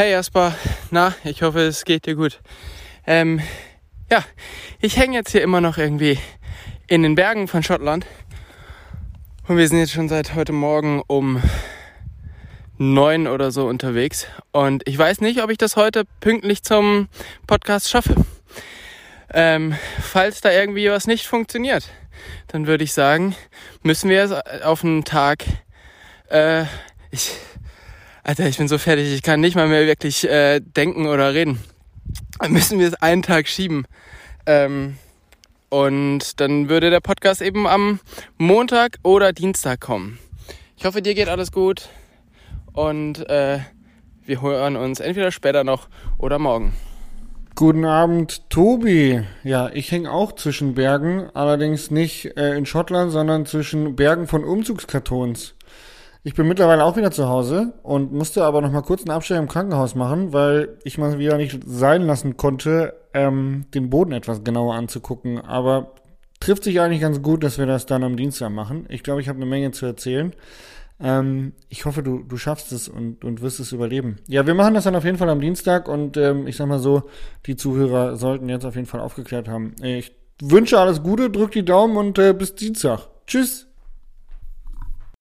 Hey Jasper, na, ich hoffe, es geht dir gut. Ähm, ja, ich hänge jetzt hier immer noch irgendwie in den Bergen von Schottland. Und wir sind jetzt schon seit heute Morgen um neun oder so unterwegs. Und ich weiß nicht, ob ich das heute pünktlich zum Podcast schaffe. Ähm, falls da irgendwie was nicht funktioniert, dann würde ich sagen, müssen wir auf einen Tag. Äh, ich, Alter, ich bin so fertig, ich kann nicht mal mehr wirklich äh, denken oder reden. Dann müssen wir es einen Tag schieben. Ähm, und dann würde der Podcast eben am Montag oder Dienstag kommen. Ich hoffe, dir geht alles gut. Und äh, wir hören uns entweder später noch oder morgen. Guten Abend, Tobi. Ja, ich hänge auch zwischen Bergen, allerdings nicht äh, in Schottland, sondern zwischen Bergen von Umzugskartons. Ich bin mittlerweile auch wieder zu Hause und musste aber noch mal kurz einen Abstecher im Krankenhaus machen, weil ich mal wieder nicht sein lassen konnte, ähm, den Boden etwas genauer anzugucken. Aber trifft sich eigentlich ganz gut, dass wir das dann am Dienstag machen. Ich glaube, ich habe eine Menge zu erzählen. Ähm, ich hoffe, du, du schaffst es und, und wirst es überleben. Ja, wir machen das dann auf jeden Fall am Dienstag und ähm, ich sag mal so, die Zuhörer sollten jetzt auf jeden Fall aufgeklärt haben. Ich wünsche alles Gute, drück die Daumen und äh, bis Dienstag. Tschüss.